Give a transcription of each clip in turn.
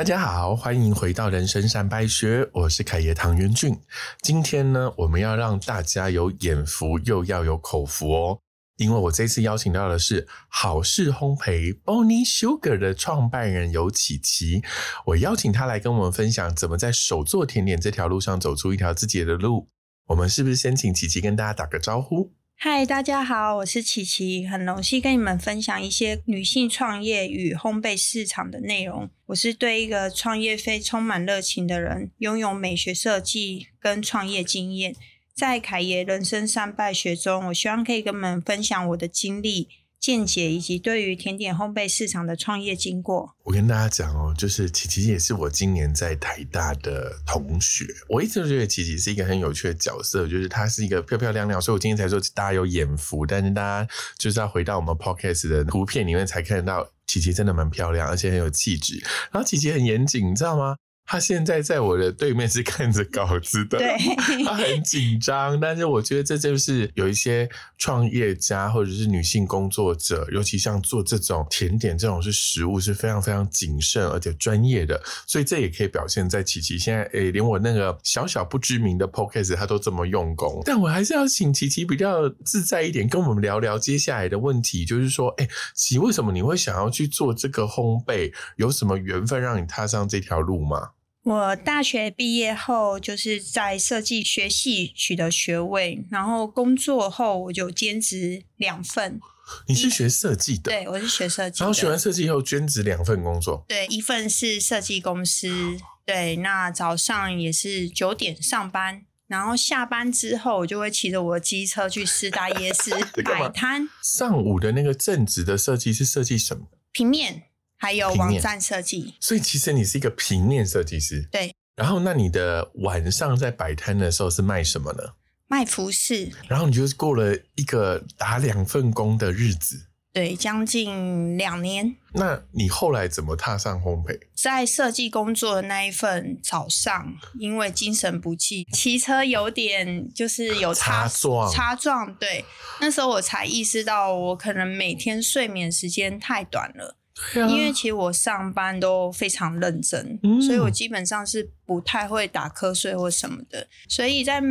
大家好，欢迎回到人生善败学，我是凯爷唐元俊。今天呢，我们要让大家有眼福，又要有口福哦。因为我这次邀请到的是好事烘焙 Bonnie Sugar 的创办人尤琪琪，我邀请他来跟我们分享怎么在手做甜点这条路上走出一条自己的路。我们是不是先请琪琪跟大家打个招呼？嗨，大家好，我是琪琪，很荣幸跟你们分享一些女性创业与烘焙市场的内容。我是对一个创业非充满热情的人，拥有美学设计跟创业经验。在凯爷人生三败学中，我希望可以跟你们分享我的经历。见解以及对于甜点烘焙市场的创业经过，我跟大家讲哦，就是琪琪也是我今年在台大的同学。我一直都觉得琪琪是一个很有趣的角色，就是她是一个漂漂亮亮，所以我今天才说大家有眼福。但是大家就是要回到我们 podcast 的图片里面才看得到，琪琪真的蛮漂亮，而且很有气质。然后琪琪很严谨，你知道吗？他现在在我的对面是看着稿子的，他很紧张。但是我觉得这就是有一些创业家或者是女性工作者，尤其像做这种甜点这种是食物是非常非常谨慎而且专业的，所以这也可以表现在琪琪现在诶，连我那个小小不知名的 podcast 他都这么用功。但我还是要请琪琪比较自在一点，跟我们聊聊接下来的问题，就是说，哎，琪，为什么你会想要去做这个烘焙？有什么缘分让你踏上这条路吗？我大学毕业后，就是在设计学系取得学位，然后工作后我就兼职两份。你是学设计的？对，我是学设计。然后学完设计以后，兼职两份工作。对，一份是设计公司，对，那早上也是九点上班，然后下班之后，我就会骑着我的机车去师大夜市 摆摊。上午的那个正职的设计是设计什么？平面。还有网站设计，所以其实你是一个平面设计师。对，然后那你的晚上在摆摊的时候是卖什么呢？卖服饰。然后你就过了一个打两份工的日子。对，将近两年。那你后来怎么踏上烘焙？在设计工作的那一份早上，因为精神不济，骑车有点就是有擦撞，擦撞。对，那时候我才意识到，我可能每天睡眠时间太短了。因为其实我上班都非常认真，所以我基本上是不太会打瞌睡或什么的。所以在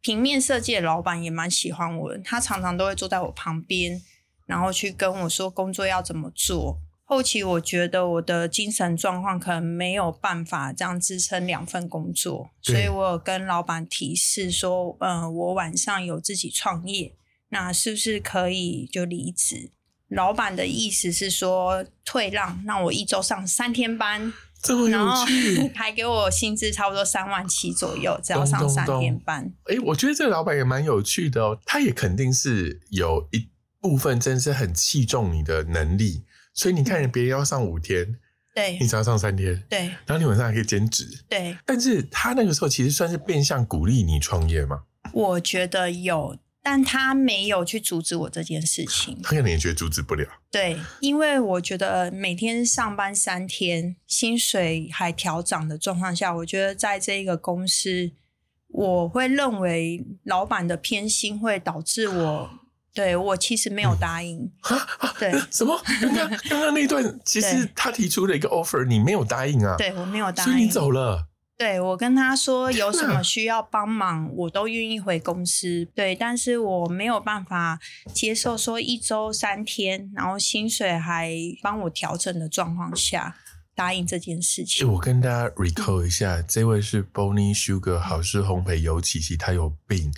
平面设计的老板也蛮喜欢我的，他常常都会坐在我旁边，然后去跟我说工作要怎么做。后期我觉得我的精神状况可能没有办法这样支撑两份工作，所以我有跟老板提示说，嗯，我晚上有自己创业，那是不是可以就离职？老板的意思是说退让，让我一周上三天班，这么有趣，还给我薪资差不多三万七左右，只要上三天班。哎，我觉得这个老板也蛮有趣的哦，他也肯定是有一部分真是很器重你的能力，所以你看别人要上五天，对你只要上三天，对，然后你晚上还可以兼职，对。但是他那个时候其实算是变相鼓励你创业吗？我觉得有。但他没有去阻止我这件事情，他可能也觉得阻止不了。对，因为我觉得每天上班三天，薪水还调涨的状况下，我觉得在这一个公司，我会认为老板的偏心会导致我，对我其实没有答应。对，什么？刚刚刚刚那段，其实他提出了一个 offer，你没有答应啊？对我没有答应，所以你走了。对我跟他说有什么需要帮忙，我都愿意回公司。对，但是我没有办法接受说一周三天，然后薪水还帮我调整的状况下答应这件事情。我跟大家 recall 一下，这位是 Bonnie Sugar 好事烘焙尤其琪，他有病，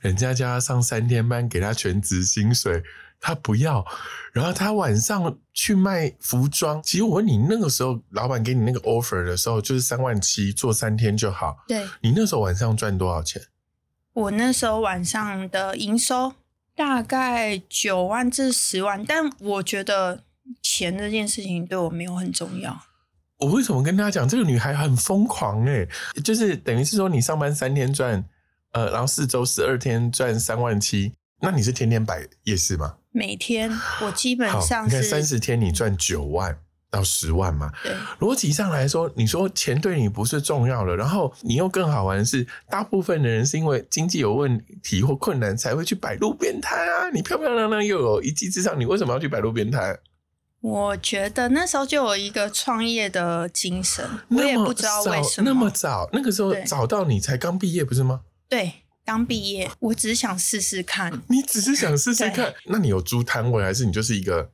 人家叫他上三天班，给他全职薪水。他不要，然后他晚上去卖服装。其实我问你，那个时候老板给你那个 offer 的时候，就是三万七做三天就好。对，你那时候晚上赚多少钱？我那时候晚上的营收大概九万至十万，但我觉得钱这件事情对我没有很重要。我为什么跟大家讲这个女孩很疯狂？哎，就是等于是说你上班三天赚，呃，然后四周十二天赚三万七。那你是天天摆夜市吗？每天我基本上你看三十天你赚九万到十万嘛。对，逻辑上来说，你说钱对你不是重要的，然后你又更好玩的是，大部分的人是因为经济有问题或困难才会去摆路边摊啊。你漂漂亮亮又有一技之长，你为什么要去摆路边摊？我觉得那时候就有一个创业的精神，我也不知道为什么那么早，那个时候找到你才刚毕业不是吗？对，刚毕业，我只是想试试看。你只是想试试看？那你有租摊位，还是你就是一个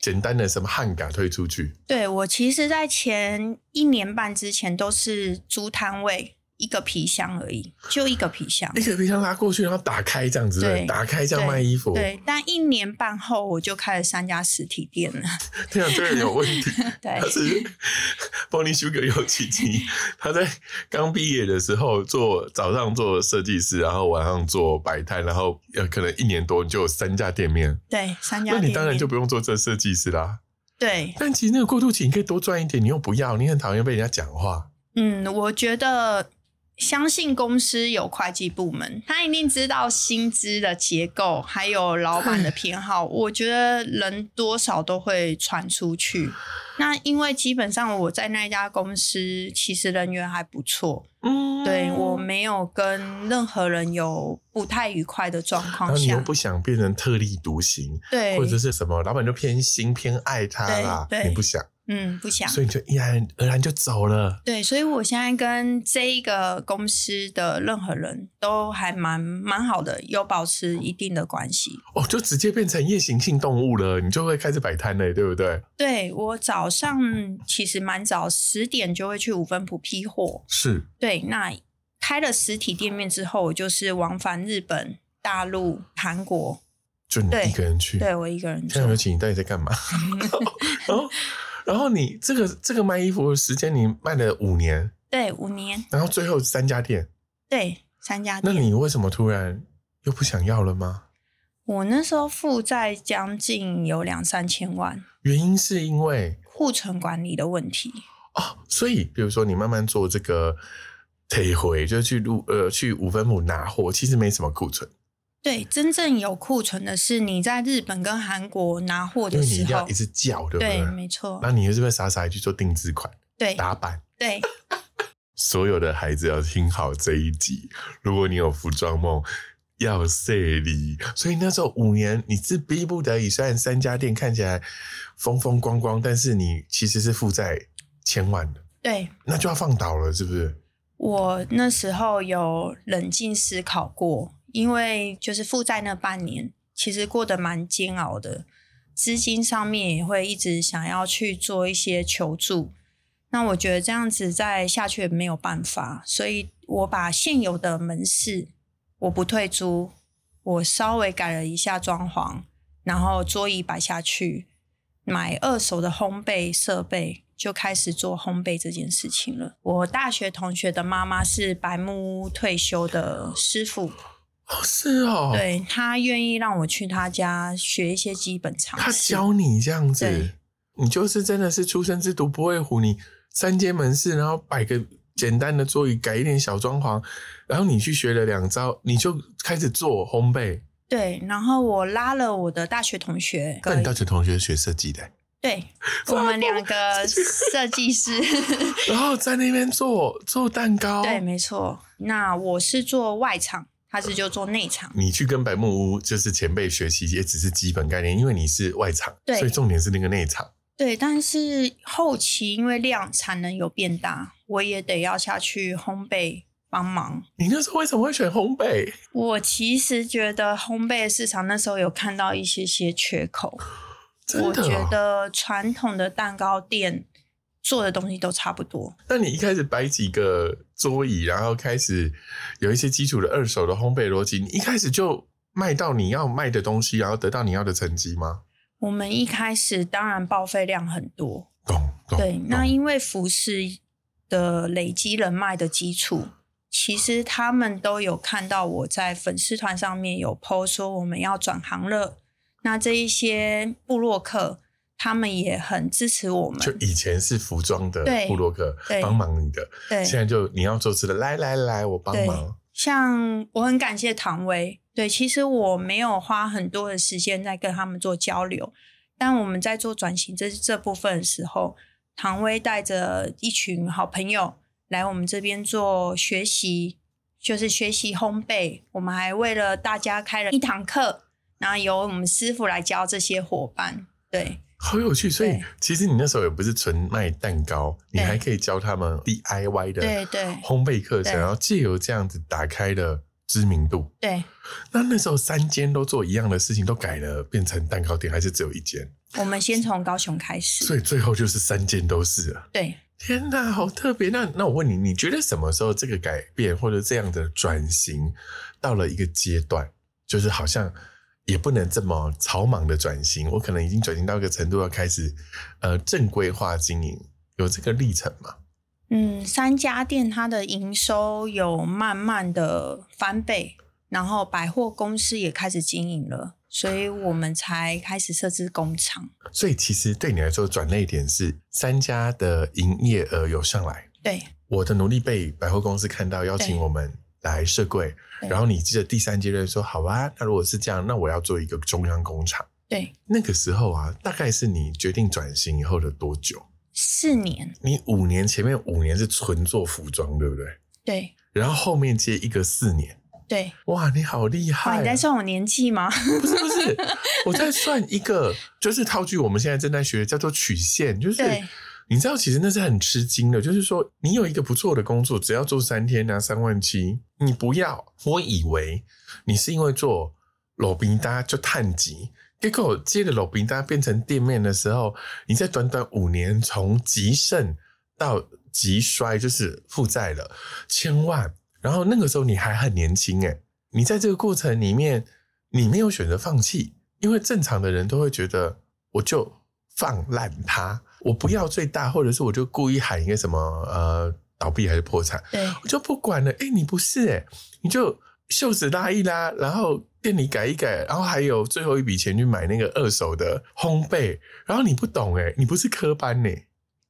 简单的什么汉嘎推出去？对我其实，在前一年半之前都是租摊位。一个皮箱而已，就一个皮箱，一个皮箱拉过去，然后打开这样子，对，打开这样卖衣服。对，但一年半后我就开了三家实体店了。这样这个有问题。对，他是 Bonnie Sugar 有奇迹。他在刚毕业的时候做早上做设计师，然后晚上做摆摊，然后呃可能一年多就有三家店面。对，三家。那你当然就不用做这设计师啦。对。但其实那个过渡期你可以多赚一点，你又不要，你很讨厌被人家讲话。嗯，我觉得。相信公司有会计部门，他一定知道薪资的结构，还有老板的偏好。我觉得人多少都会传出去。那因为基本上我在那家公司，其实人缘还不错。嗯，对我没有跟任何人有不太愉快的状况下，你又不想变成特立独行，对，或者是什么老板就偏心偏爱他啦，你不想。嗯，不想，所以你就毅然而然就走了。对，所以我现在跟这一个公司的任何人都还蛮蛮好的，有保持一定的关系。哦，就直接变成夜行性动物了，你就会开始摆摊了，对不对？对我早上其实蛮早，十点就会去五分埔批货。是，对。那开了实体店面之后，我就是往返日本、大陆、韩国，就你一个人去？对我一个人。现在有请你到底在干嘛？哦。然后你这个这个卖衣服的时间，你卖了五年，对，五年。然后最后三家店，对，三家店。那你为什么突然又不想要了吗？我那时候负债将近有两三千万，原因是因为库存管理的问题哦。所以，比如说你慢慢做这个退回，就去路呃去五分亩拿货，其实没什么库存。对，真正有库存的是你在日本跟韩国拿货的时候，一直叫，对不对？对，没错。那你是不是傻傻去做定制款？对，打版。对。所有的孩子要听好这一集。如果你有服装梦，要设立。所以那时候五年，你是逼不得已。虽然三家店看起来风风光光，但是你其实是负债千万的。对。那就要放倒了，是不是？我那时候有冷静思考过。因为就是负债那半年，其实过得蛮煎熬的，资金上面也会一直想要去做一些求助。那我觉得这样子再下去也没有办法，所以我把现有的门市我不退租，我稍微改了一下装潢，然后桌椅摆下去，买二手的烘焙设备，就开始做烘焙这件事情了。我大学同学的妈妈是白木屋退休的师傅。哦，是哦，对他愿意让我去他家学一些基本常识。他教你这样子，你就是真的是出生之犊不会虎。你三间门市，然后摆个简单的座椅，改一点小装潢，然后你去学了两招，你就开始做烘焙。对，然后我拉了我的大学同学，那你大学同学学设计的。对，我们两个设计师，然后在那边做做蛋糕。对，没错。那我是做外场。他是就做内场，你去跟白木屋就是前辈学习，也只是基本概念，因为你是外场，对，所以重点是那个内场。对，但是后期因为量产能有变大，我也得要下去烘焙帮忙。你那时候为什么会选烘焙？我其实觉得烘焙市场那时候有看到一些些缺口，我觉得传统的蛋糕店。做的东西都差不多。那你一开始摆几个桌椅，然后开始有一些基础的二手的烘焙逻辑，你一开始就卖到你要卖的东西，然后得到你要的成绩吗？我们一开始当然报废量很多，懂懂。对，那因为服饰的累积人脉的基础，其实他们都有看到我在粉丝团上面有 po 说我们要转行了。那这一些布洛克。他们也很支持我们。就以前是服装的布洛克帮忙你的，对，现在就你要做吃的，来来来，我帮忙。像我很感谢唐薇，对，其实我没有花很多的时间在跟他们做交流，但我们在做转型这这部分的时候，唐薇带着一群好朋友来我们这边做学习，就是学习烘焙。我们还为了大家开了一堂课，然后由我们师傅来教这些伙伴，对。好有趣。所以其实你那时候也不是纯卖蛋糕，你还可以教他们 DIY 的对对烘焙课程，然后借由这样子打开了知名度。对，那那时候三间都做一样的事情，都改了变成蛋糕店，还是只有一间？我们先从高雄开始，所以最后就是三间都是了。对，天哪，好特别！那那我问你，你觉得什么时候这个改变或者这样的转型到了一个阶段，就是好像也不能这么草莽的转型，我可能已经转型到一个程度，要开始呃正规化经营，有这个历程吗？嗯，三家店它的营收有慢慢的翻倍，然后百货公司也开始经营了。所以我们才开始设置工厂。所以其实对你来说，转捩点是三家的营业额有上来。对，我的努力被百货公司看到，邀请我们来设柜。然后你记得第三阶段说：“好吧，那如果是这样，那我要做一个中央工厂。”对，那个时候啊，大概是你决定转型以后的多久？四年。你五年前面五年是纯做服装，对不对？对。然后后面接一个四年。对，哇，你好厉害！你在算我年纪吗？不是不是，我在算一个，就是套句我们现在正在学的叫做曲线，就是你知道，其实那是很吃惊的。就是说，你有一个不错的工作，只要做三天拿三万七，你不要。我以为你是因为做裸宾搭就探级，结果接着裸宾搭变成店面的时候，你在短短五年从极盛到极衰，就是负债了千万。然后那个时候你还很年轻诶，你在这个过程里面，你没有选择放弃，因为正常的人都会觉得我就放烂它，我不要最大，或者是我就故意喊一个什么呃倒闭还是破产，对我就不管了。哎，你不是哎，你就袖子拉一拉，然后店里改一改，然后还有最后一笔钱去买那个二手的烘焙，然后你不懂哎，你不是科班呢。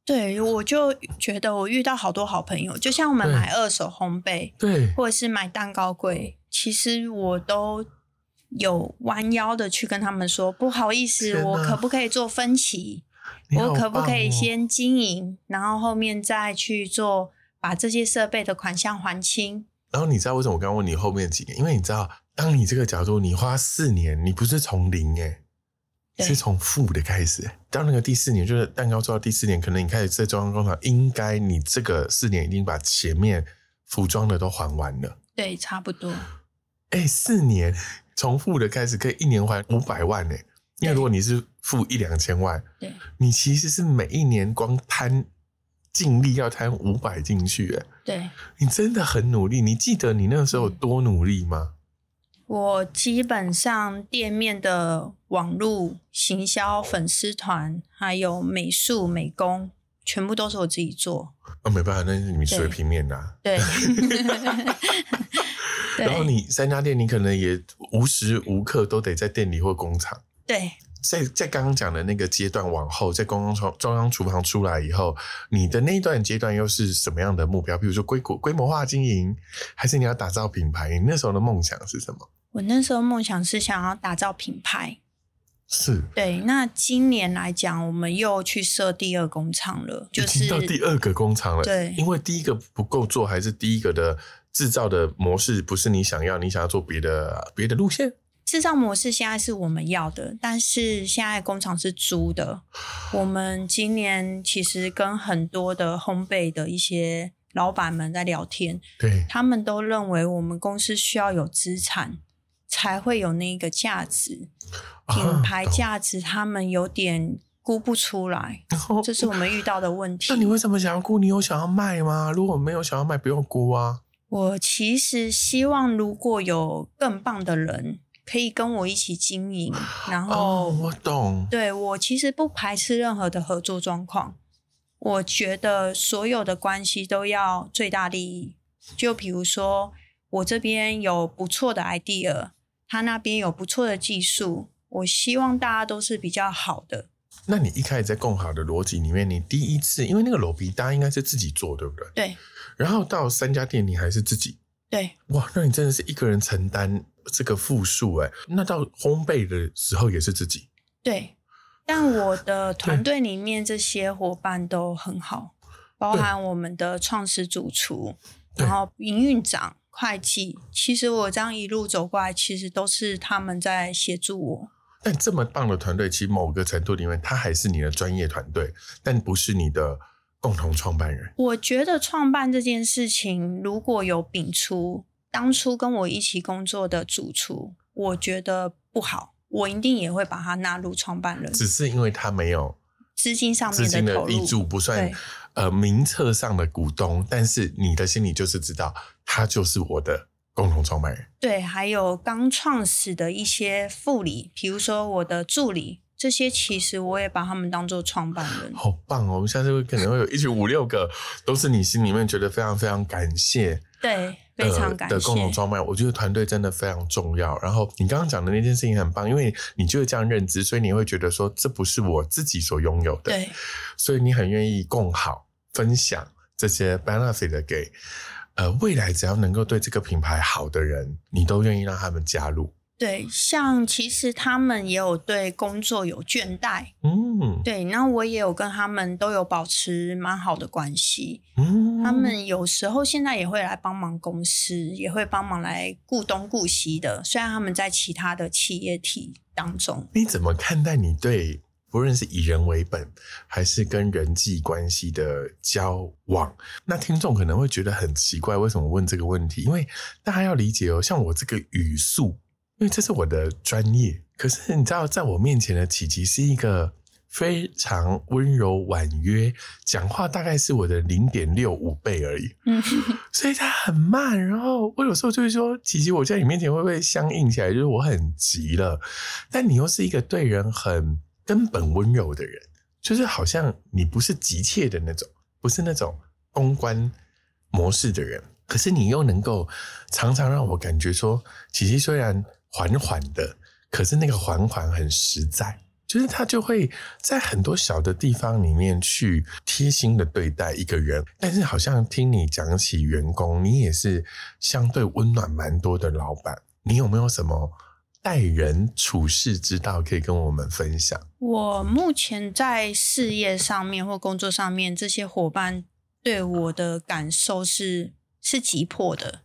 对，我就觉得我遇到好多好朋友，就像我们买二手烘焙，对，或者是买蛋糕柜，其实我都有弯腰的去跟他们说，不好意思，我可不可以做分期？我可不可以先经营，然后后面再去做把这些设备的款项还清？然后你知道为什么我刚问你后面几年？因为你知道，当你这个角度，你花四年，你不是从零哎。是从负的开始，到那个第四年，就是蛋糕做到第四年，可能你开始在中央工厂，应该你这个四年已经把前面服装的都还完了。对，差不多。哎，四年从负的开始，可以一年还五百万呢。因为如果你是付一两千万，对，你其实是每一年光摊尽力要摊五百进去，哎，对，你真的很努力。你记得你那个时候有多努力吗？我基本上店面的网络行销、粉丝团，还有美术美工，全部都是我自己做。啊，没办法，那是你水平面呐。对。然后你三家店，你可能也无时无刻都得在店里或工厂。对。在在刚刚讲的那个阶段往后，在公共厨中央厨房出来以后，你的那一段阶段又是什么样的目标？比如说规模规模化经营，还是你要打造品牌？你那时候的梦想是什么？我那时候梦想是想要打造品牌，是对。那今年来讲，我们又去设第二工厂了，就是到第二个工厂了。对，因为第一个不够做，还是第一个的制造的模式不是你想要，你想要做别的别的路线。制造模式现在是我们要的，但是现在工厂是租的。我们今年其实跟很多的烘焙的一些老板们在聊天，对他们都认为我们公司需要有资产。才会有那个价值，品牌价值，他们有点估不出来，这是我们遇到的问题。那你为什么想要估？你有想要卖吗？如果没有想要卖，不用估啊。我其实希望，如果有更棒的人可以跟我一起经营，然后我懂。对我其实不排斥任何的合作状况。我觉得所有的关系都要最大利益。就比如说，我这边有不错的 idea。他那边有不错的技术，我希望大家都是比较好的。那你一开始在共好的逻辑里面，你第一次因为那个裸皮搭应该是自己做，对不对？对。然后到三家店，你还是自己。对。哇，那你真的是一个人承担这个负数哎。那到烘焙的时候也是自己。对。但我的团队里面这些伙伴都很好，包含我们的创始主厨，然后营运长。会计，其实我这样一路走过来，其实都是他们在协助我。但这么棒的团队，其实某个程度里面，它还是你的专业团队，但不是你的共同创办人。我觉得创办这件事情，如果有秉出当初跟我一起工作的主厨，我觉得不好，我一定也会把他纳入创办人。只是因为他没有资金上面资金的投入，益助，不算呃名册上的股东，但是你的心里就是知道，他就是我的共同创办人。对，还有刚创始的一些副理，比如说我的助理，这些其实我也把他们当做创办人。好棒哦！我们下次会可能会有一群五六个，都是你心里面觉得非常非常感谢，对，非常感的共同谢。创办人。我觉得团队真的非常重要。然后你刚刚讲的那件事情很棒，因为你就是这样认知，所以你会觉得说这不是我自己所拥有的，对，所以你很愿意共好分享这些 benefit 给呃未来只要能够对这个品牌好的人，你都愿意让他们加入。对，像其实他们也有对工作有倦怠，嗯对，那我也有跟他们都有保持蛮好的关系。嗯，他们有时候现在也会来帮忙公司，也会帮忙来顾东顾西的。虽然他们在其他的企业体当中，你怎么看待你对不论是以人为本，还是跟人际关系的交往？那听众可能会觉得很奇怪，为什么问这个问题？因为大家要理解哦，像我这个语速，因为这是我的专业，可是你知道，在我面前的琪琪是一个。非常温柔婉约，讲话大概是我的零点六五倍而已，嗯，所以他很慢。然后我有时候就会说：“琪琪，我在你面前会不会相应起来？就是我很急了，但你又是一个对人很根本温柔的人，就是好像你不是急切的那种，不是那种公关模式的人，可是你又能够常常让我感觉说，琪琪虽然缓缓的，可是那个缓缓很实在。”就是他就会在很多小的地方里面去贴心的对待一个人，但是好像听你讲起员工，你也是相对温暖蛮多的老板。你有没有什么待人处事之道可以跟我们分享？我目前在事业上面或工作上面，这些伙伴对我的感受是是急迫的，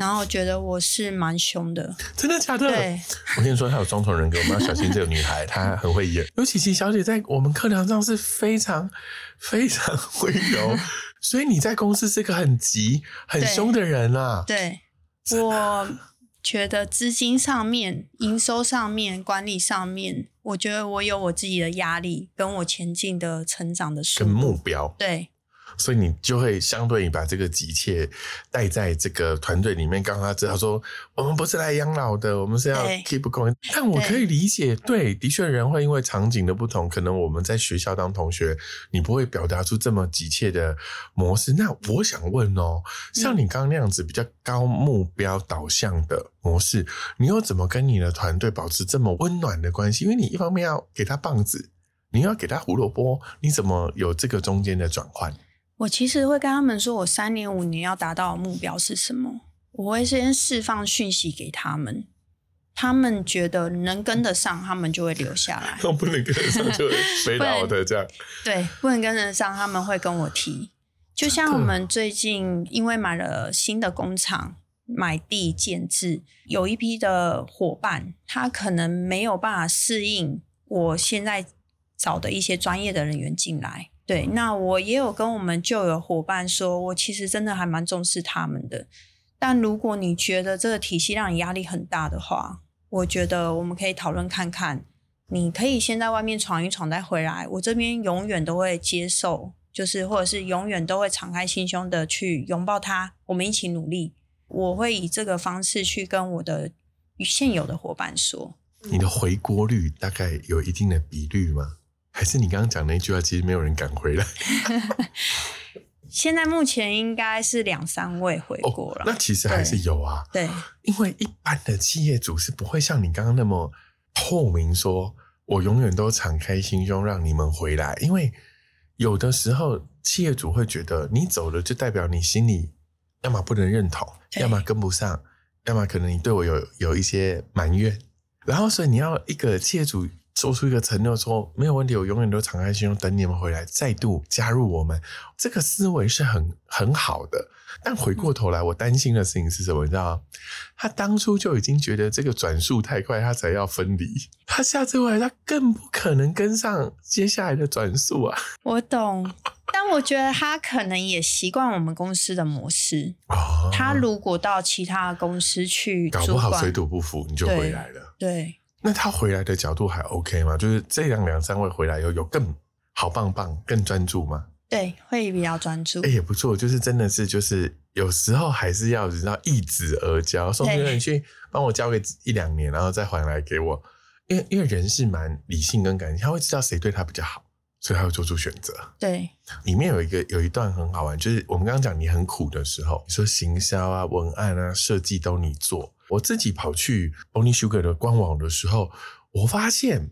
然后觉得我是蛮凶的。真的假的？对，我跟你说，她有双重人格，我们要小心这个女孩，她很会演。尤其琪小姐在我们课堂上是非常非常温柔，所以你在公司是个很急、很凶的人啊。对，我觉得资金上面、营收上面、管理上面，我觉得我有我自己的压力，跟我前进的成长的速跟目度。标，对，所以你就会相对把这个急切带在这个团队里面，让他知道说，我们不是来养老的，我们是要 keep going。但我可以理解，对，的确人会因为场景的不同，可能我们在学校当同学，你不会表达出这么急切的模式。那我想问哦，像你刚刚那样子比较高目标导向的模式，你又怎么跟你的团队保持这么温暖的关系？因为你一方面要给他棒子，你要给他胡萝卜，你怎么有这个中间的转换？我其实会跟他们说，我三年五年要达到的目标是什么？我会先释放讯息给他们，他们觉得能跟得上，他们就会留下来。不能跟得上就飞到 的这样。对，不能跟得上，他们会跟我提。就像我们最近因为买了新的工厂，买地建制，有一批的伙伴，他可能没有办法适应我现在找的一些专业的人员进来。对，那我也有跟我们旧有伙伴说，我其实真的还蛮重视他们的。但如果你觉得这个体系让你压力很大的话，我觉得我们可以讨论看看。你可以先在外面闯一闯，再回来。我这边永远都会接受，就是或者是永远都会敞开心胸的去拥抱他，我们一起努力。我会以这个方式去跟我的现有的伙伴说。你的回国率大概有一定的比率吗？还是你刚刚讲那句话，其实没有人敢回来？现在目前应该是两三位回国了。哦，那其实还是有啊。对，因为一般的企业主是不会像你刚刚那么透明说，我永远都敞开心胸让你们回来。因为有的时候企业主会觉得你走了，就代表你心里要么不能认同，要么跟不上，要么可能你对我有有一些埋怨。然后，所以你要一个企业主做出一个承诺，说没有问题，我永远都敞开心胸等你们回来，再度加入我们。这个思维是很很好的。但回过头来，我担心的事情是什么？你知道吗他当初就已经觉得这个转速太快，他才要分离。他下次回来，他更不可能跟上接下来的转速啊！我懂，但我觉得他可能也习惯我们公司的模式。哦，他如果到其他公司去，搞不好水土不服，你就回来了。对，那他回来的角度还 OK 吗？就是这样两三位回来以后，有更好棒棒、更专注吗？对，会比较专注。哎，也不错，就是真的是，就是有时候还是要知道一子而教，送别人去帮我教个一两年，然后再还来给我。因为因为人是蛮理性跟感性，他会知道谁对他比较好，所以他会做出选择。对，里面有一个有一段很好玩，就是我们刚刚讲你很苦的时候，你说行销啊、文案啊、设计都你做，我自己跑去 Only Sugar 的官网的时候，我发现。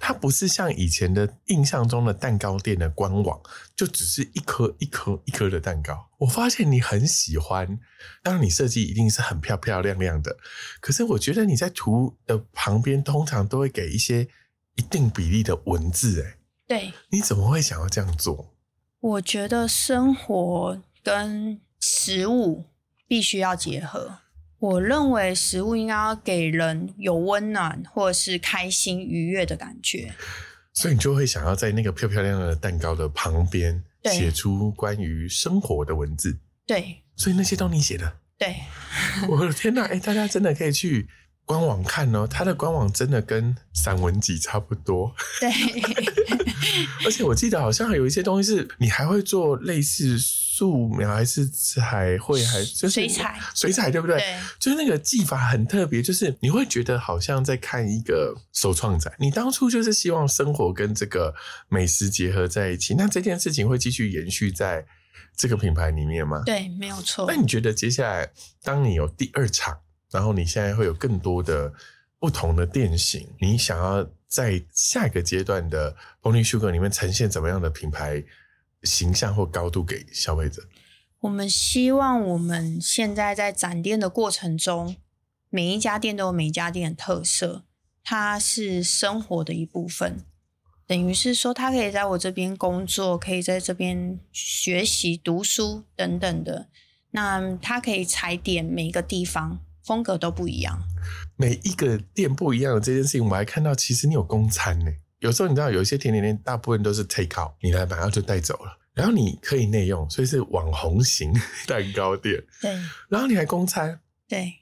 它不是像以前的印象中的蛋糕店的官网，就只是一颗一颗一颗的蛋糕。我发现你很喜欢，当然你设计一定是很漂漂亮亮的。可是我觉得你在图的旁边通常都会给一些一定比例的文字，哎，对，你怎么会想要这样做？我觉得生活跟食物必须要结合。我认为食物应该要给人有温暖或者是开心愉悦的感觉，所以你就会想要在那个漂漂亮亮的蛋糕的旁边写出关于生活的文字。对，所以那些都你写的。对，我的天哪！哎，大家真的可以去官网看哦，它的官网真的跟散文集差不多。对，而且我记得好像还有一些东西是你还会做类似。素描还是彩绘，还就是水彩，水彩对不对？对，就是那个技法很特别，就是你会觉得好像在看一个首创展。你当初就是希望生活跟这个美食结合在一起，那这件事情会继续延续在这个品牌里面吗？对，没有错。那你觉得接下来，当你有第二场，然后你现在会有更多的不同的店型，你想要在下一个阶段的 Pony Sugar 里面呈现怎么样的品牌？形象或高度给消费者。我们希望我们现在在展店的过程中，每一家店都有每一家店的特色，它是生活的一部分。等于是说，他可以在我这边工作，可以在这边学习、读书等等的。那他可以踩点每一个地方，风格都不一样。每一个店不一样的这件事情，我还看到，其实你有公餐呢。有时候你知道，有一些甜点店大部分都是 take out，你来买然后就带走了。然后你可以内用，所以是网红型蛋糕店。对。然后你还公餐。对。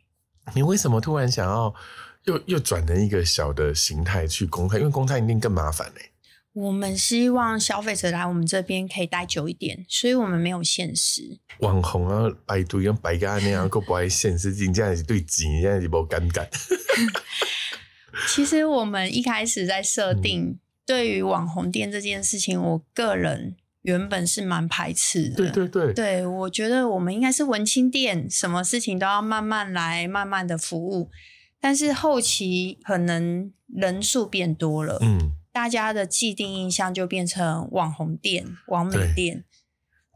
你为什么突然想要又又转成一个小的形态去公餐？因为公餐一定更麻烦嘞。我们希望消费者来我们这边可以待久一点，所以我们没有限时。网红啊，百度用摆家那样，够不爱限时，真正是对钱，真是无感觉。其实我们一开始在设定对于网红店这件事情，我个人原本是蛮排斥的。对对对，对我觉得我们应该是文青店，什么事情都要慢慢来，慢慢的服务。但是后期可能人数变多了，嗯，大家的既定印象就变成网红店、网美店，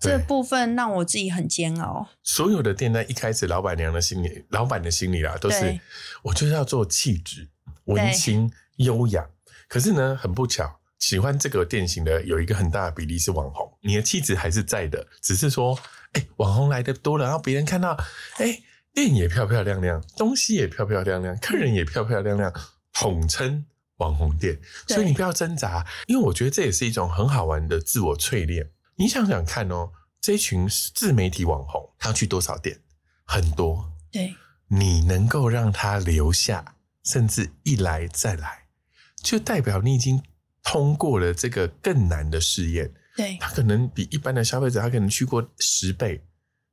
这部分让我自己很煎熬。所有的店在一开始，老板娘的心里，老板的心里啊，都是我就是要做气质。文青优雅，可是呢，很不巧，喜欢这个店型的有一个很大的比例是网红。你的气质还是在的，只是说，哎，网红来的多了，然后别人看到，哎，店也漂漂亮亮，东西也漂漂亮亮，客人也漂漂亮亮，统称网红店。所以你不要挣扎，因为我觉得这也是一种很好玩的自我淬炼。你想想看哦，这群自媒体网红，他去多少店？很多。对，你能够让他留下。甚至一来再来，就代表你已经通过了这个更难的试验。对，他可能比一般的消费者，他可能去过十倍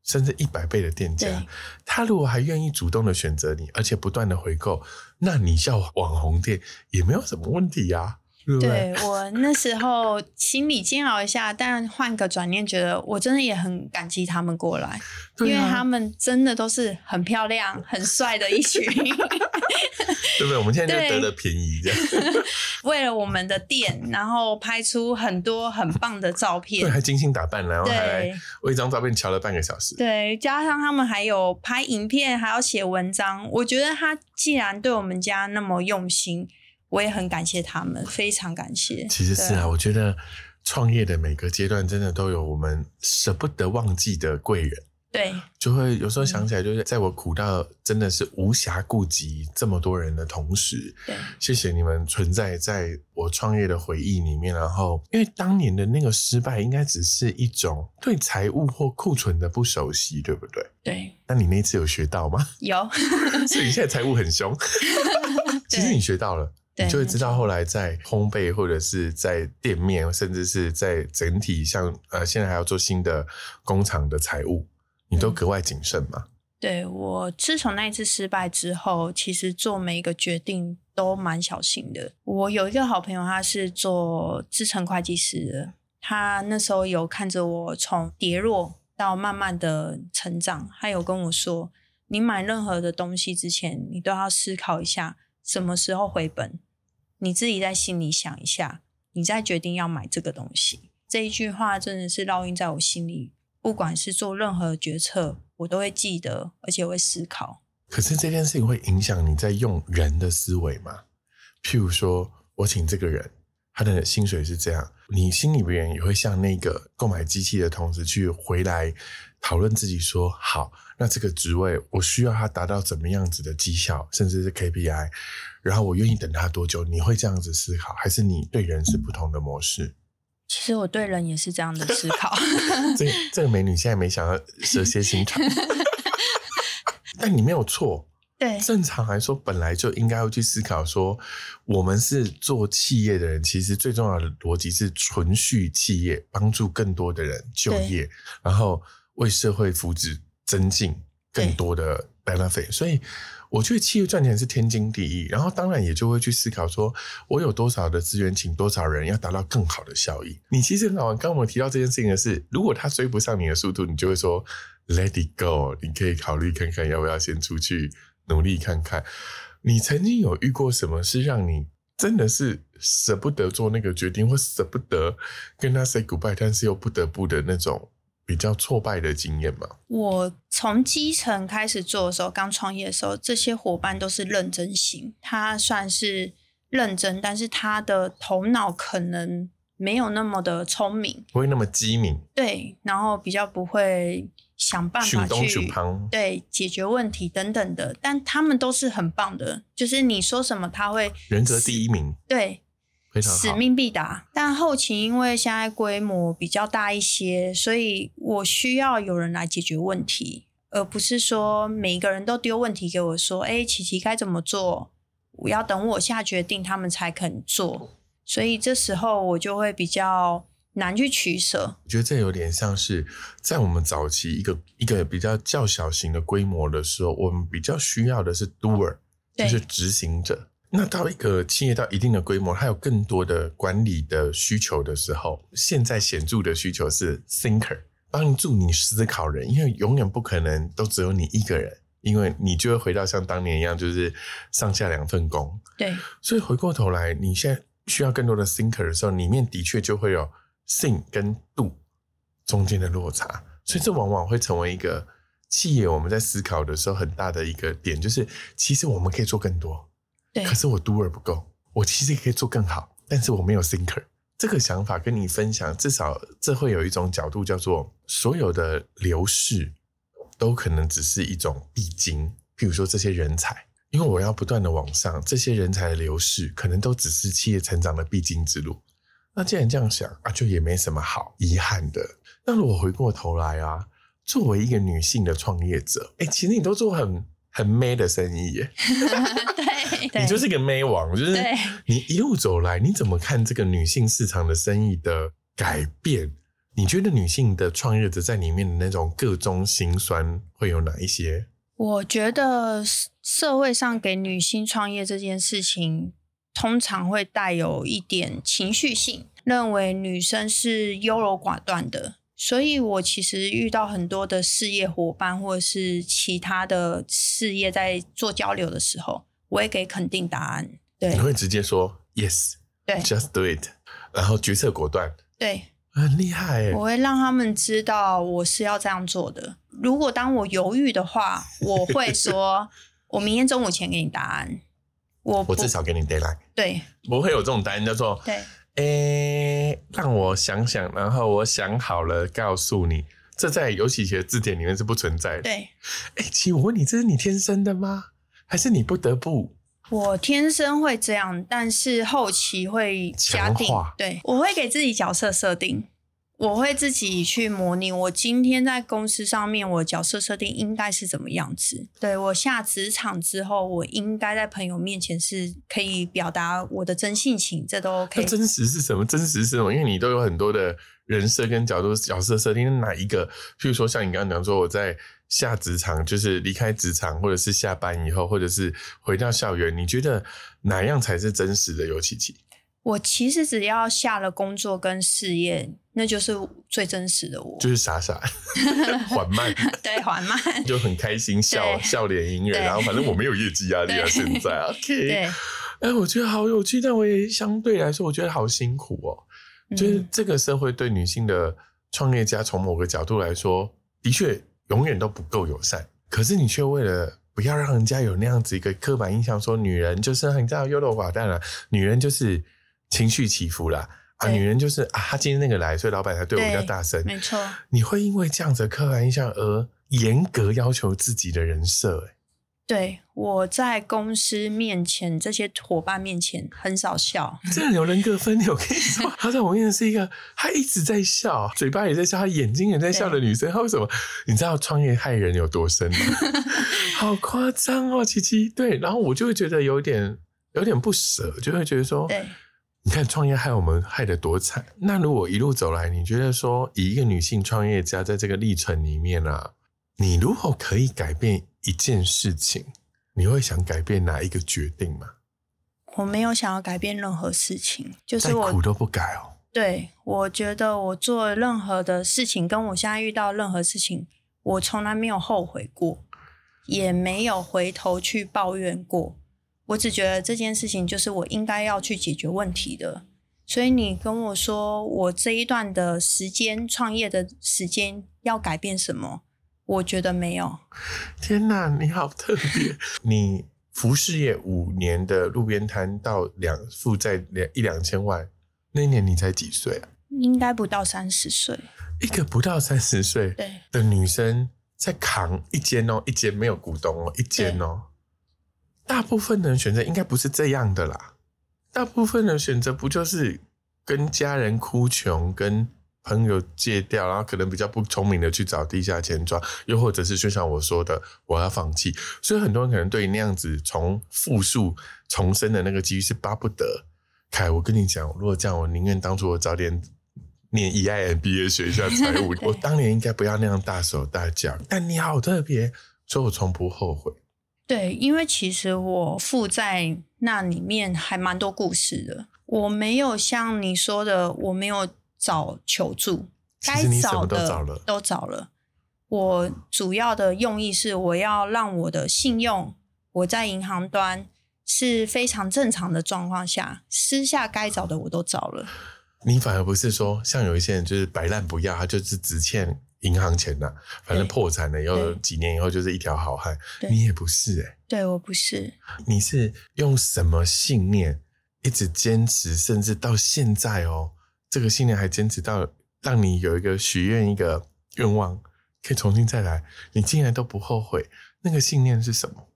甚至一百倍的店家。他如果还愿意主动的选择你，而且不断的回购，那你叫网红店也没有什么问题呀。对我那时候心里煎熬一下，但换个转念，觉得我真的也很感激他们过来，因为他们真的都是很漂亮、很帅的一群，对不对？我们现在就得了便宜，这样。为了我们的店，然后拍出很多很棒的照片，对，还精心打扮，然后还为一张照片瞧了半个小时，对，加上他们还有拍影片，还要写文章，我觉得他既然对我们家那么用心。我也很感谢他们，非常感谢。其实是啊，我觉得创业的每个阶段真的都有我们舍不得忘记的贵人。对，就会有时候想起来，就是在我苦到真的是无暇顾及这么多人的同时，对，谢谢你们存在在我创业的回忆里面。然后，因为当年的那个失败，应该只是一种对财务或库存的不熟悉，对不对？对。那你那次有学到吗？有。所以你现在财务很凶。其实你学到了。你就会知道，后来在烘焙或者是在店面，甚至是在整体像呃，现在还要做新的工厂的财务，你都格外谨慎嘛？对我自从那一次失败之后，其实做每一个决定都蛮小心的。我有一个好朋友，他是做资深会计师的，他那时候有看着我从跌落到慢慢的成长，他有跟我说：“你买任何的东西之前，你都要思考一下什么时候回本。”你自己在心里想一下，你再决定要买这个东西。这一句话真的是烙印在我心里，不管是做任何决策，我都会记得，而且会思考。可是这件事情会影响你在用人的思维吗？譬如说我请这个人，他的薪水是这样，你心里边也会像那个购买机器的同时去回来讨论自己说好。那这个职位，我需要它达到怎么样子的绩效，甚至是 KPI，然后我愿意等它多久？你会这样子思考，还是你对人是不同的模式？其实我对人也是这样的思考。这这个美女现在没想要蛇蝎心肠，但你没有错。对，正常来说，本来就应该要去思考说，我们是做企业的人，其实最重要的逻辑是存续企业，帮助更多的人就业，然后为社会福祉。增进更多的 benefit，所以我觉得企业赚钱是天经地义。然后当然也就会去思考说，我有多少的资源，请多少人，要达到更好的效益。你其实很好玩，刚我们提到这件事情的是，如果他追不上你的速度，你就会说 let it go，你可以考虑看看要不要先出去努力看看。你曾经有遇过什么是让你真的是舍不得做那个决定，或舍不得跟他 say goodbye，但是又不得不的那种？比较挫败的经验吗？我从基层开始做的时候，刚创业的时候，这些伙伴都是认真型，他算是认真，但是他的头脑可能没有那么的聪明，不会那么机敏。对，然后比较不会想办法去对解决问题等等的，但他们都是很棒的，就是你说什么他会人格第一名。对。使命必达，但后勤因为现在规模比较大一些，所以我需要有人来解决问题，而不是说每一个人都丢问题给我说：“哎，琪琪该怎么做？”我要等我下决定，他们才肯做。所以这时候我就会比较难去取舍。我觉得这有点像是在我们早期一个一个比较较小型的规模的时候，我们比较需要的是 doer，就是执行者。那到一个企业到一定的规模，它有更多的管理的需求的时候，现在显著的需求是 thinker，帮助你思考人，因为永远不可能都只有你一个人，因为你就会回到像当年一样，就是上下两份工。对，所以回过头来，你现在需要更多的 thinker 的时候，里面的确就会有 think 跟 do 中间的落差，所以这往往会成为一个企业我们在思考的时候很大的一个点，就是其实我们可以做更多。对可是我 doer 不够，我其实也可以做更好，但是我没有 thinker。这个想法跟你分享，至少这会有一种角度，叫做所有的流逝都可能只是一种必经。譬如说这些人才，因为我要不断的往上，这些人才的流失可能都只是企业成长的必经之路。那既然这样想啊，就也没什么好遗憾的。那如果回过头来啊，作为一个女性的创业者，哎，其实你都做很很 man 的生意耶。你就是个妹王，就是你一路走来，你怎么看这个女性市场的生意的改变？你觉得女性的创业者在里面的那种各中心酸会有哪一些？我觉得社会上给女性创业这件事情，通常会带有一点情绪性，认为女生是优柔寡断的。所以我其实遇到很多的事业伙伴，或者是其他的事业在做交流的时候。我也给肯定答案，对，你会直接说 yes，对，just do it，然后决策果断，对，很厉害。我会让他们知道我是要这样做的。如果当我犹豫的话，我会说，我明天中午前给你答案。我我至少给你 deadline，对，不会有这种答案叫做对，诶，让我想想，然后我想好了告诉你。这在尤其的字典里面是不存在的。对，哎，其实我问你，这是你天生的吗？还是你不得不？我天生会这样，但是后期会加定。对，我会给自己角色设定。我会自己去模拟，我今天在公司上面，我角色设定应该是怎么样子？对我下职场之后，我应该在朋友面前是可以表达我的真性情，这都 OK。真实是什么？真实是什么？因为你都有很多的人设跟角度角色设定，哪一个？譬如说，像你刚刚讲说，我在下职场，就是离开职场，或者是下班以后，或者是回到校园，你觉得哪样才是真实的？尤琪琪？我其实只要下了工作跟事业，那就是最真实的我，就是傻傻 缓慢，对缓慢，就很开心笑笑脸迎人，然后反正我没有业绩压力啊，现在 OK，哎，我觉得好有趣，但我也相对来说，我觉得好辛苦哦。就是这个社会对女性的创业家，从某个角度来说，的确永远都不够友善。可是你却为了不要让人家有那样子一个刻板印象，说女人就是很这样优柔寡断了，女人就是。情绪起伏啦，啊，女人就是啊，她今天那个来，所以老板才对我比较大声。没错，你会因为这样子的刻板印象而严格要求自己的人设？哎，对，我在公司面前，这些伙伴面前很少笑。这样有人格分裂，我跟你说，她在我面前是一个，她一直在笑，嘴巴也在笑，她眼睛也在笑的女生。她为什么？你知道创业害人有多深吗？好夸张哦，琪琪。对，然后我就会觉得有点有点不舍，就会觉得说，对。你看创业害我们害得多惨。那如果一路走来，你觉得说以一个女性创业家在这个历程里面啊，你如果可以改变一件事情，你会想改变哪一个决定吗？我没有想要改变任何事情，就是我苦都不改哦。对，我觉得我做任何的事情，跟我现在遇到任何事情，我从来没有后悔过，也没有回头去抱怨过。我只觉得这件事情就是我应该要去解决问题的，所以你跟我说我这一段的时间创业的时间要改变什么？我觉得没有。天哪，你好特别！你服饰业五年的路边摊到两负债两一两千万，那一年你才几岁啊？应该不到三十岁。一个不到三十岁的女生在扛一间哦，一间没有股东哦，一间哦。大部分人选择应该不是这样的啦，大部分人选择不就是跟家人哭穷，跟朋友借掉，然后可能比较不聪明的去找地下钱庄，又或者是就像我说的，我要放弃。所以很多人可能对那样子从复数重生的那个机遇是巴不得。凯，我跟你讲，如果这样，我宁愿当初我早点念 EIMBA 学一下财务，我当年应该不要那样大手大脚。但你好特别，所以我从不后悔。对，因为其实我负债那里面还蛮多故事的。我没有像你说的，我没有找求助，该找的都找了。我主要的用意是，我要让我的信用，我在银行端是非常正常的状况下，私下该找的我都找了。你反而不是说，像有一些人就是摆烂不要，他就是只欠。银行钱呐，反正破产了以后，几年以后就是一条好汉。你也不是哎，对我不是。你是用什么信念一直坚持，甚至到现在哦，这个信念还坚持到让你有一个许愿一个愿望，可以重新再来，你竟然都不后悔。那个信念是什么？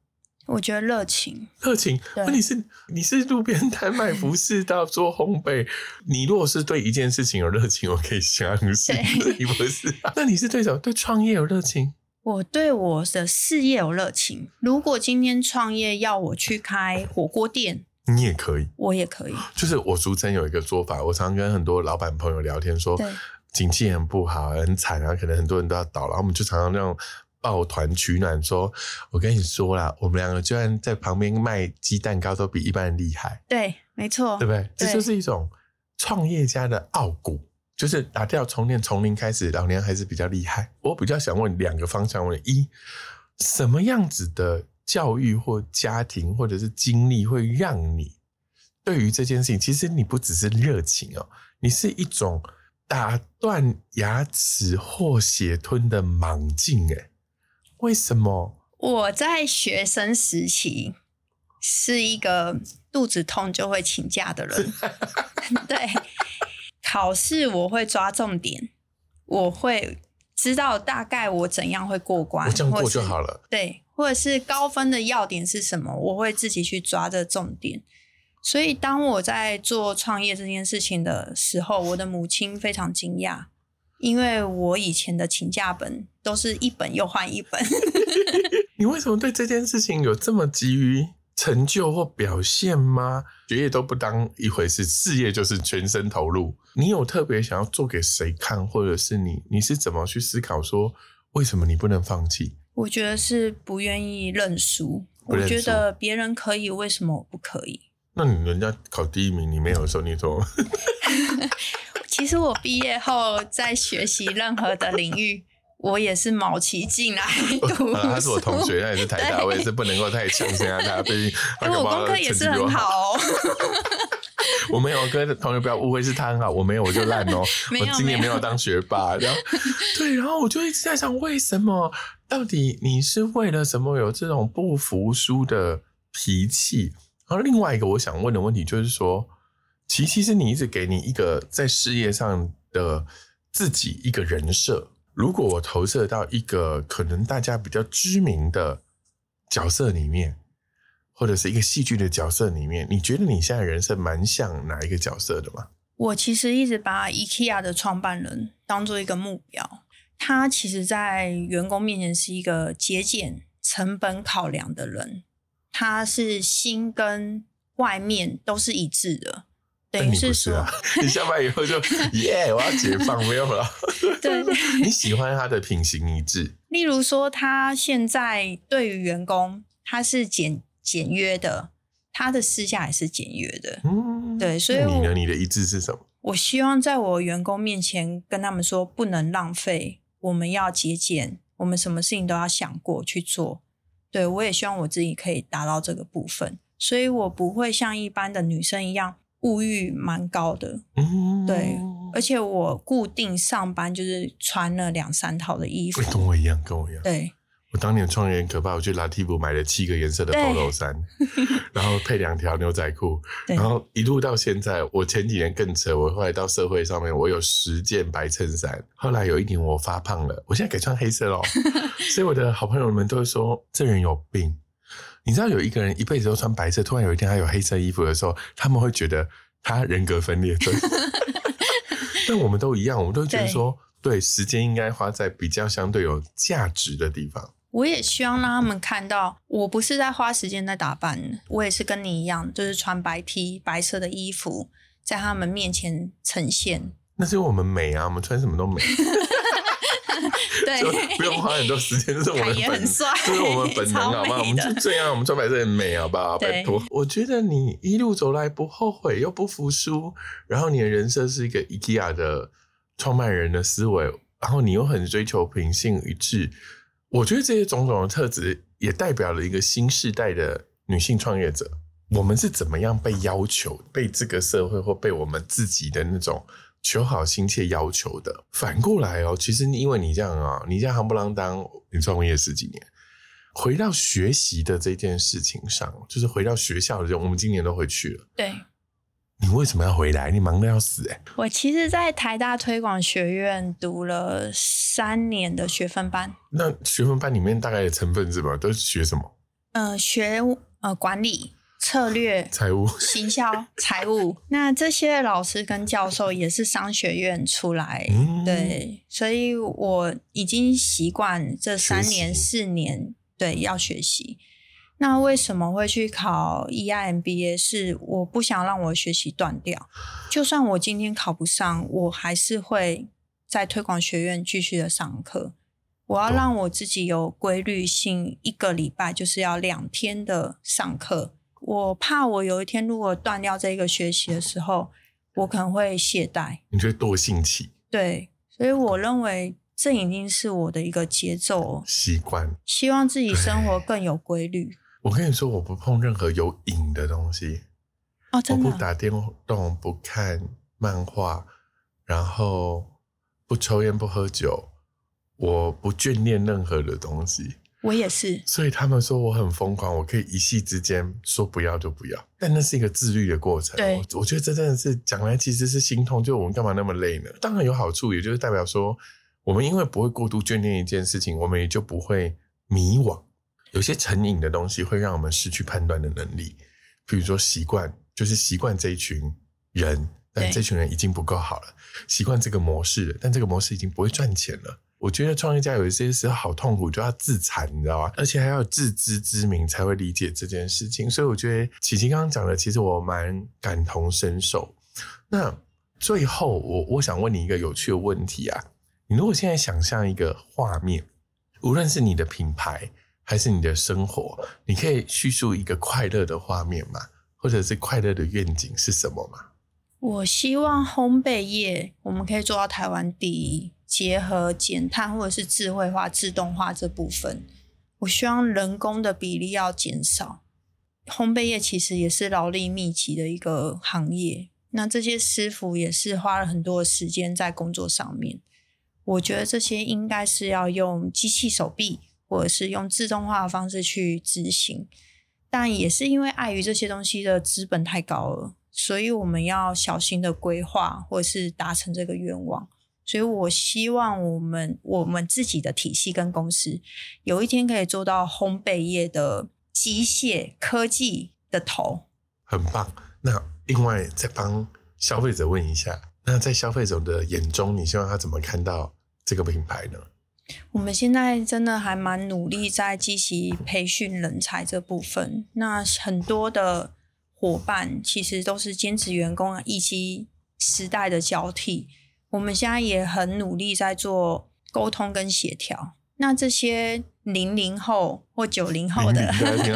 我觉得热情，热情。问题是你是路边摊卖服饰到做烘焙，你如果是对一件事情有热情，我可以相信。你不是？那你是对什么？对创业有热情？我对我的事业有热情。如果今天创业要我去开火锅店，你也可以，我也可以。就是我俗称有一个做法，我常跟很多老板朋友聊天说，景气很不好，很惨啊，可能很多人都要倒了，我们就常常那种。抱团取暖，说：“我跟你说啦，我们两个居然在旁边卖鸡蛋糕，都比一般人厉害。”对，没错，对不对？这就是一种创业家的傲骨，就是打掉重练，从零开始。老娘还是比较厉害。我比较想问两个方向：问一，什么样子的教育或家庭或者是经历，会让你对于这件事情，其实你不只是热情哦，你是一种打断牙齿或血吞的莽劲，哎。为什么我在学生时期是一个肚子痛就会请假的人？对，考试我会抓重点，我会知道大概我怎样会过关，我这样过就好了。对，或者是高分的要点是什么，我会自己去抓这重点。所以当我在做创业这件事情的时候，我的母亲非常惊讶，因为我以前的请假本都是一本又换一本。你为什么对这件事情有这么急于成就或表现吗？学业都不当一回事，事业就是全身投入。你有特别想要做给谁看，或者是你你是怎么去思考说为什么你不能放弃？我觉得是不愿意认输。我觉得别人可以，为什么我不可以？那你人家考第一名，你没有的时候，你说？其实我毕业后在学习任何的领域。我也是卯起劲来读，他是我同学，他也是台大，我也是不能够太强行啊他，毕竟 我功课也是很好。我没有跟同学不要误会，是他很好，我没有我就烂哦。我今年没有当学霸，然后对，然后我就一直在想，为什么？到底你是为了什么有这种不服输的脾气？然后另外一个我想问的问题就是说，其其实你一直给你一个在事业上的自己一个人设。如果我投射到一个可能大家比较知名的角色里面，或者是一个戏剧的角色里面，你觉得你现在人生蛮像哪一个角色的吗？我其实一直把 IKEA 的创办人当做一个目标，他其实在员工面前是一个节俭、成本考量的人，他是心跟外面都是一致的。等于是说，你下班以后就耶，我要解放，没有了。对，你喜欢他的品行一致。例如说，他现在对于员工，他是简简约的，他的私下也是简约的。嗯，对，所以你呢？你的一致是什么？我希望在我员工面前跟他们说，不能浪费，我们要节俭，我们什么事情都要想过去做。对我也希望我自己可以达到这个部分，所以我不会像一般的女生一样。物欲蛮高的，对，而且我固定上班就是穿了两三套的衣服，跟我一样，跟我一样。对，我当年创业很可怕，我去拉蒂布买了七个颜色的 polo 衫，然后配两条牛仔裤，然后一路到现在，我前几年更扯，我后来到社会上面，我有十件白衬衫，后来有一年我发胖了，我现在改穿黑色喽，所以我的好朋友们都会说这人有病。你知道有一个人一辈子都穿白色，突然有一天他有黑色衣服的时候，他们会觉得他人格分裂症。但我们都一样，我们都觉得说，对，时间应该花在比较相对有价值的地方。我也希望让他们看到，我不是在花时间在打扮，我也是跟你一样，就是穿白 T、白色的衣服，在他们面前呈现。那是因为我们美啊，我们穿什么都美。对，不用花很多时间，这是我们本，这是我们本能，好不好？我们就这样，我们穿白色很美，好不好？拜托，我觉得你一路走来不后悔又不服输，然后你的人设是一个 IKEA 的创办人的思维，然后你又很追求平性一致，我觉得这些种种的特质也代表了一个新时代的女性创业者。我们是怎么样被要求，被这个社会或被我们自己的那种。求好心切要求的，反过来哦，其实因为你这样啊，你这样夯不啷当，你创业十几年，回到学习的这件事情上，就是回到学校的时候，我们今年都回去了。对，你为什么要回来？你忙的要死哎！我其实，在台大推广学院读了三年的学分班。那学分班里面大概的成分是吧？都是学什么？呃，学呃管理。策略、财务、行销、财务，那这些老师跟教授也是商学院出来，对，所以我已经习惯这三年四年，对，要学习。那为什么会去考 EIMBA？是我不想让我学习断掉，就算我今天考不上，我还是会在推广学院继续的上课。我要让我自己有规律性，一个礼拜就是要两天的上课。我怕我有一天如果断掉这个学习的时候，我可能会懈怠。你觉得惰性起？对，所以我认为这已经是我的一个节奏习惯，希望自己生活更有规律。我跟你说，我不碰任何有瘾的东西。哦，真的。我不打电动，不看漫画，然后不抽烟，不喝酒，我不眷恋任何的东西。我也是，所以他们说我很疯狂，我可以一夕之间说不要就不要，但那是一个自律的过程。对，我觉得这真的是讲来其实是心痛，就我们干嘛那么累呢？当然有好处，也就是代表说我们因为不会过度眷恋一件事情，我们也就不会迷惘。有些成瘾的东西会让我们失去判断的能力，比如说习惯，就是习惯这一群人，但这群人已经不够好了，习惯这个模式了，但这个模式已经不会赚钱了。我觉得创业家有一些时候好痛苦，就要自残，你知道吗？而且还要自知之明才会理解这件事情。所以我觉得琪琪刚刚讲的，其实我蛮感同身受。那最后，我我想问你一个有趣的问题啊，你如果现在想象一个画面，无论是你的品牌还是你的生活，你可以叙述一个快乐的画面吗？或者是快乐的愿景是什么吗？我希望烘焙业我们可以做到台湾第一。结合减碳或者是智慧化、自动化这部分，我希望人工的比例要减少。烘焙业其实也是劳力密集的一个行业，那这些师傅也是花了很多的时间在工作上面。我觉得这些应该是要用机器手臂，或者是用自动化的方式去执行，但也是因为碍于这些东西的资本太高了，所以我们要小心的规划，或者是达成这个愿望。所以我希望我们我们自己的体系跟公司有一天可以做到烘焙业的机械科技的头，很棒。那另外再帮消费者问一下，那在消费者的眼中，你希望他怎么看到这个品牌呢？我们现在真的还蛮努力在积极培训人才这部分。那很多的伙伴其实都是兼职员工啊，以及时代的交替。我们现在也很努力在做沟通跟协调。那这些零零后或九零后的，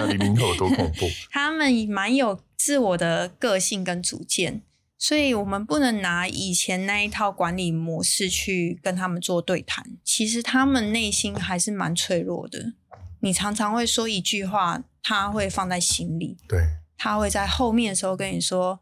零零后多恐怖？他们蛮有自我的个性跟主见，所以我们不能拿以前那一套管理模式去跟他们做对谈。其实他们内心还是蛮脆弱的。你常常会说一句话，他会放在心里。对，他会在后面的时候跟你说：“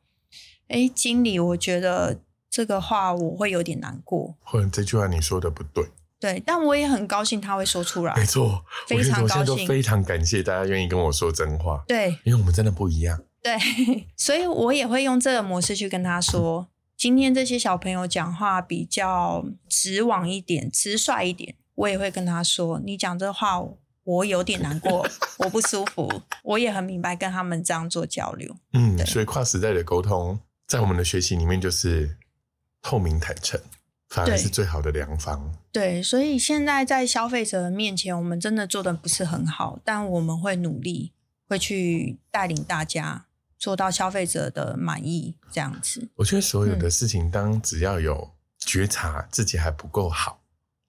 哎，经理，我觉得。”这个话我会有点难过，或者这句话你说的不对，对，但我也很高兴他会说出来，没错，非常高兴，非常感谢大家愿意跟我说真话，对，因为我们真的不一样，对，所以我也会用这个模式去跟他说，今天这些小朋友讲话比较直往一点，直率一点，我也会跟他说，你讲这话我有点难过，我不舒服，我也很明白跟他们这样做交流，嗯，所以跨时代的沟通在我们的学习里面就是。透明坦诚，反而是最好的良方。对，所以现在在消费者面前，我们真的做的不是很好，但我们会努力，会去带领大家做到消费者的满意。这样子，我觉得所有的事情，当只要有觉察自己还不够好，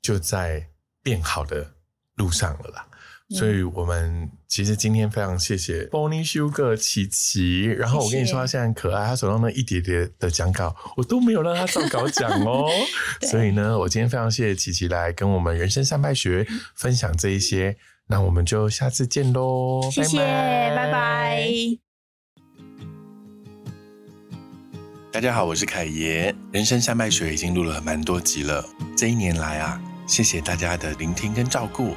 就在变好的路上了啦。所以，我们其实今天非常谢谢 Bonnie Sugar 琪琪。然后我跟你说，他现在很可爱，他手上那一叠叠的讲稿，我都没有让他照稿讲哦。所以呢，我今天非常谢谢琪琪来跟我们人生三拜学分享这一些。那我们就下次见喽，谢谢，拜拜。大家好，我是凯爷。人生三拜学已经录了蛮多集了，这一年来啊，谢谢大家的聆听跟照顾。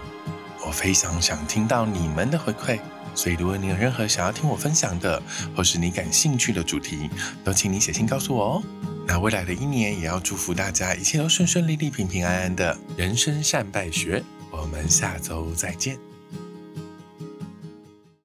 我非常想听到你们的回馈，所以如果你有任何想要听我分享的，或是你感兴趣的主题，都请你写信告诉我哦。那未来的一年，也要祝福大家一切都顺顺利利、平平安安的。人生善败学，我们下周再见。